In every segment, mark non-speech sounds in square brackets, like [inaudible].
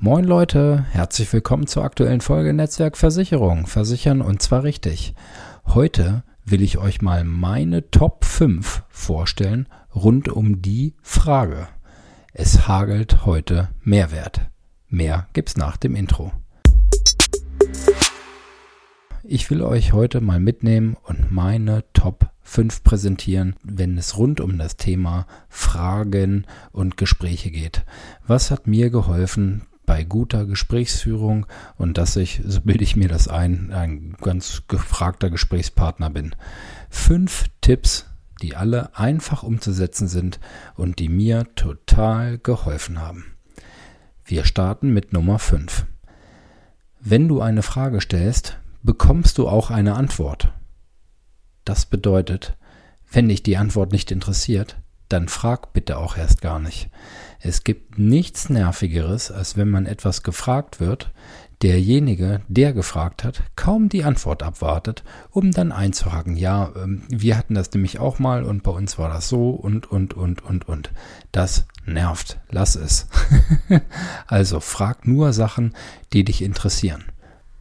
Moin Leute, herzlich willkommen zur aktuellen Folge Netzwerk Versicherung. Versichern und zwar richtig. Heute will ich euch mal meine Top 5 vorstellen rund um die Frage. Es hagelt heute Mehrwert. Mehr gibt's nach dem Intro. Ich will euch heute mal mitnehmen und meine Top 5 präsentieren, wenn es rund um das Thema Fragen und Gespräche geht. Was hat mir geholfen, bei guter Gesprächsführung und dass ich, so bilde ich mir das ein, ein ganz gefragter Gesprächspartner bin. Fünf Tipps, die alle einfach umzusetzen sind und die mir total geholfen haben. Wir starten mit Nummer 5. Wenn du eine Frage stellst, bekommst du auch eine Antwort. Das bedeutet, wenn dich die Antwort nicht interessiert, dann frag bitte auch erst gar nicht. Es gibt nichts Nervigeres, als wenn man etwas gefragt wird, derjenige, der gefragt hat, kaum die Antwort abwartet, um dann einzuhaken. Ja, ähm, wir hatten das nämlich auch mal und bei uns war das so und, und, und, und, und. Das nervt. Lass es. [laughs] also frag nur Sachen, die dich interessieren.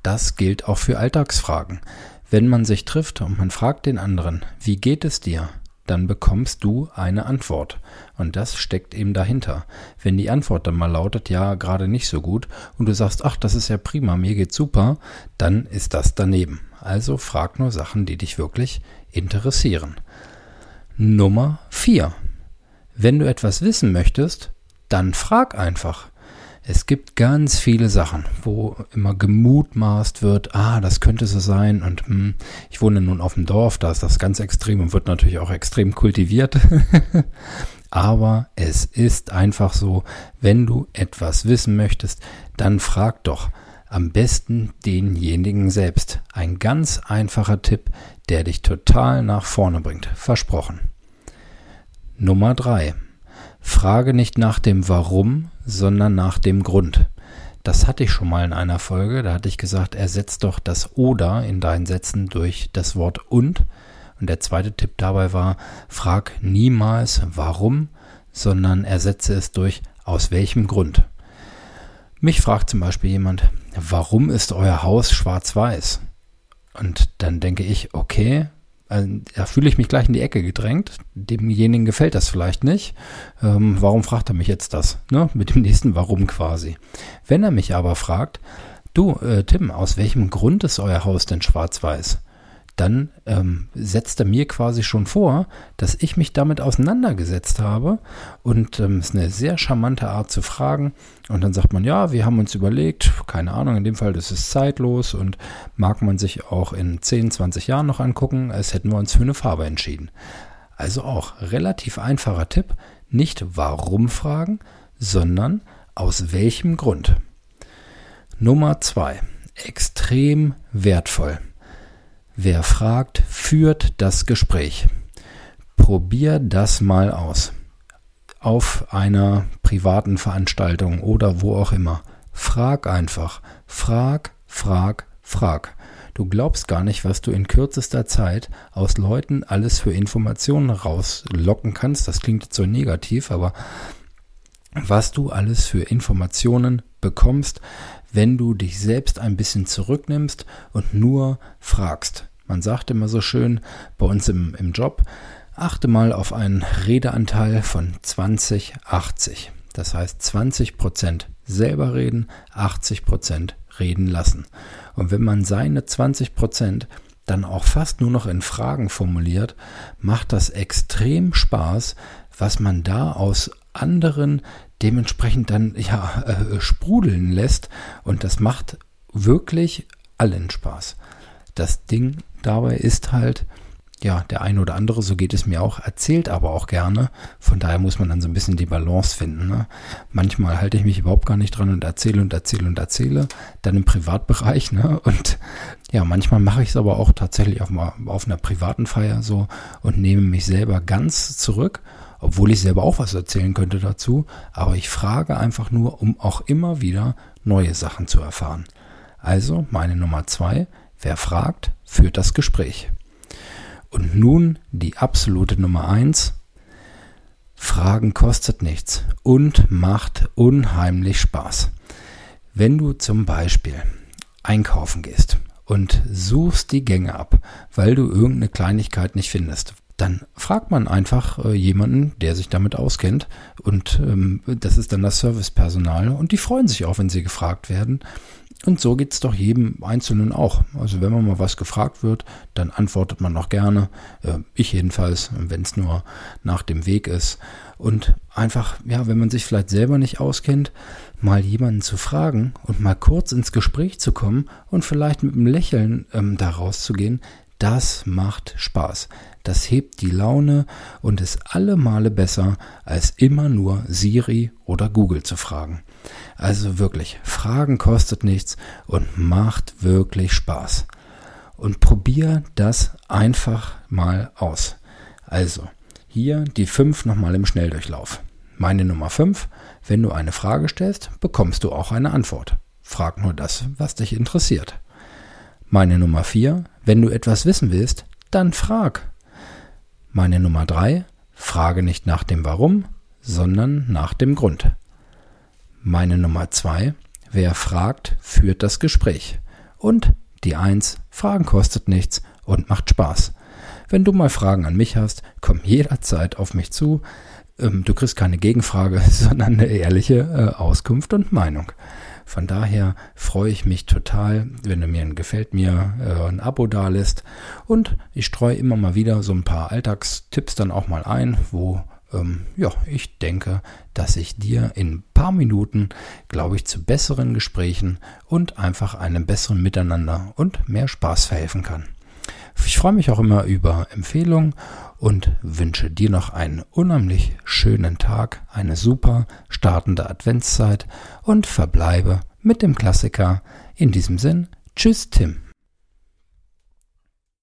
Das gilt auch für Alltagsfragen. Wenn man sich trifft und man fragt den anderen, wie geht es dir? Dann bekommst du eine Antwort. Und das steckt eben dahinter. Wenn die Antwort dann mal lautet, ja, gerade nicht so gut, und du sagst, ach, das ist ja prima, mir geht's super, dann ist das daneben. Also frag nur Sachen, die dich wirklich interessieren. Nummer vier: Wenn du etwas wissen möchtest, dann frag einfach. Es gibt ganz viele Sachen, wo immer gemutmaßt wird, ah, das könnte so sein und hm, ich wohne nun auf dem Dorf, da ist das ganz extrem und wird natürlich auch extrem kultiviert. [laughs] Aber es ist einfach so, wenn du etwas wissen möchtest, dann frag doch am besten denjenigen selbst. Ein ganz einfacher Tipp, der dich total nach vorne bringt. Versprochen. Nummer drei: Frage nicht nach dem Warum, sondern nach dem Grund. Das hatte ich schon mal in einer Folge. Da hatte ich gesagt, ersetzt doch das oder in deinen Sätzen durch das Wort und. Und der zweite Tipp dabei war, frag niemals warum, sondern ersetze es durch aus welchem Grund. Mich fragt zum Beispiel jemand, warum ist euer Haus schwarz-weiß? Und dann denke ich, okay, also, da fühle ich mich gleich in die Ecke gedrängt. Demjenigen gefällt das vielleicht nicht. Ähm, warum fragt er mich jetzt das? Ne? Mit dem nächsten Warum quasi. Wenn er mich aber fragt, du, äh, Tim, aus welchem Grund ist euer Haus denn schwarz-weiß? Dann ähm, setzt er mir quasi schon vor, dass ich mich damit auseinandergesetzt habe. Und ähm, ist eine sehr charmante Art zu fragen. Und dann sagt man, ja, wir haben uns überlegt, keine Ahnung, in dem Fall, das ist zeitlos und mag man sich auch in 10, 20 Jahren noch angucken, als hätten wir uns für eine Farbe entschieden. Also auch relativ einfacher Tipp, nicht warum fragen, sondern aus welchem Grund. Nummer zwei, extrem wertvoll. Wer fragt, führt das Gespräch. Probier das mal aus. Auf einer privaten Veranstaltung oder wo auch immer. Frag einfach. Frag, frag, frag. Du glaubst gar nicht, was du in kürzester Zeit aus Leuten alles für Informationen rauslocken kannst. Das klingt jetzt so negativ, aber was du alles für Informationen bekommst, wenn du dich selbst ein bisschen zurücknimmst und nur fragst. Man sagt immer so schön bei uns im, im Job, achte mal auf einen Redeanteil von 20, 80. Das heißt 20 Prozent selber reden, 80 Prozent reden lassen. Und wenn man seine 20 Prozent dann auch fast nur noch in Fragen formuliert, macht das extrem Spaß, was man da aus anderen dementsprechend dann ja äh, sprudeln lässt und das macht wirklich allen Spaß. Das Ding dabei ist halt, ja, der eine oder andere, so geht es mir auch, erzählt aber auch gerne. Von daher muss man dann so ein bisschen die Balance finden. Ne? Manchmal halte ich mich überhaupt gar nicht dran und erzähle und erzähle und erzähle. Dann im Privatbereich. Ne? [laughs] Und ja, manchmal mache ich es aber auch tatsächlich auf, auf einer privaten Feier so und nehme mich selber ganz zurück obwohl ich selber auch was erzählen könnte dazu, aber ich frage einfach nur, um auch immer wieder neue Sachen zu erfahren. Also meine Nummer zwei, wer fragt, führt das Gespräch. Und nun die absolute Nummer eins, Fragen kostet nichts und macht unheimlich Spaß. Wenn du zum Beispiel einkaufen gehst und suchst die Gänge ab, weil du irgendeine Kleinigkeit nicht findest, dann fragt man einfach äh, jemanden, der sich damit auskennt. Und ähm, das ist dann das Servicepersonal. Und die freuen sich auch, wenn sie gefragt werden. Und so geht's doch jedem Einzelnen auch. Also wenn man mal was gefragt wird, dann antwortet man auch gerne. Äh, ich jedenfalls, wenn es nur nach dem Weg ist. Und einfach, ja, wenn man sich vielleicht selber nicht auskennt, mal jemanden zu fragen und mal kurz ins Gespräch zu kommen und vielleicht mit einem Lächeln ähm, da rauszugehen, das macht Spaß. Das hebt die Laune und ist alle Male besser, als immer nur Siri oder Google zu fragen. Also wirklich, Fragen kostet nichts und macht wirklich Spaß. Und probier das einfach mal aus. Also, hier die fünf nochmal im Schnelldurchlauf. Meine Nummer fünf: Wenn du eine Frage stellst, bekommst du auch eine Antwort. Frag nur das, was dich interessiert. Meine Nummer vier: Wenn du etwas wissen willst, dann frag. Meine Nummer drei: Frage nicht nach dem Warum, sondern nach dem Grund. Meine Nummer zwei: Wer fragt, führt das Gespräch. Und die eins: Fragen kostet nichts und macht Spaß. Wenn du mal Fragen an mich hast, komm jederzeit auf mich zu. Ähm, du kriegst keine Gegenfrage, [laughs] sondern eine ehrliche äh, Auskunft und Meinung. Von daher freue ich mich total, wenn du mir ein Gefällt mir äh, ein Abo dalässt. Und ich streue immer mal wieder so ein paar Alltagstipps dann auch mal ein, wo ähm, ja, ich denke, dass ich dir in ein paar Minuten, glaube ich, zu besseren Gesprächen und einfach einem besseren Miteinander und mehr Spaß verhelfen kann. Ich freue mich auch immer über Empfehlungen und wünsche dir noch einen unheimlich schönen Tag, eine super startende Adventszeit und verbleibe mit dem Klassiker. In diesem Sinn, tschüss Tim.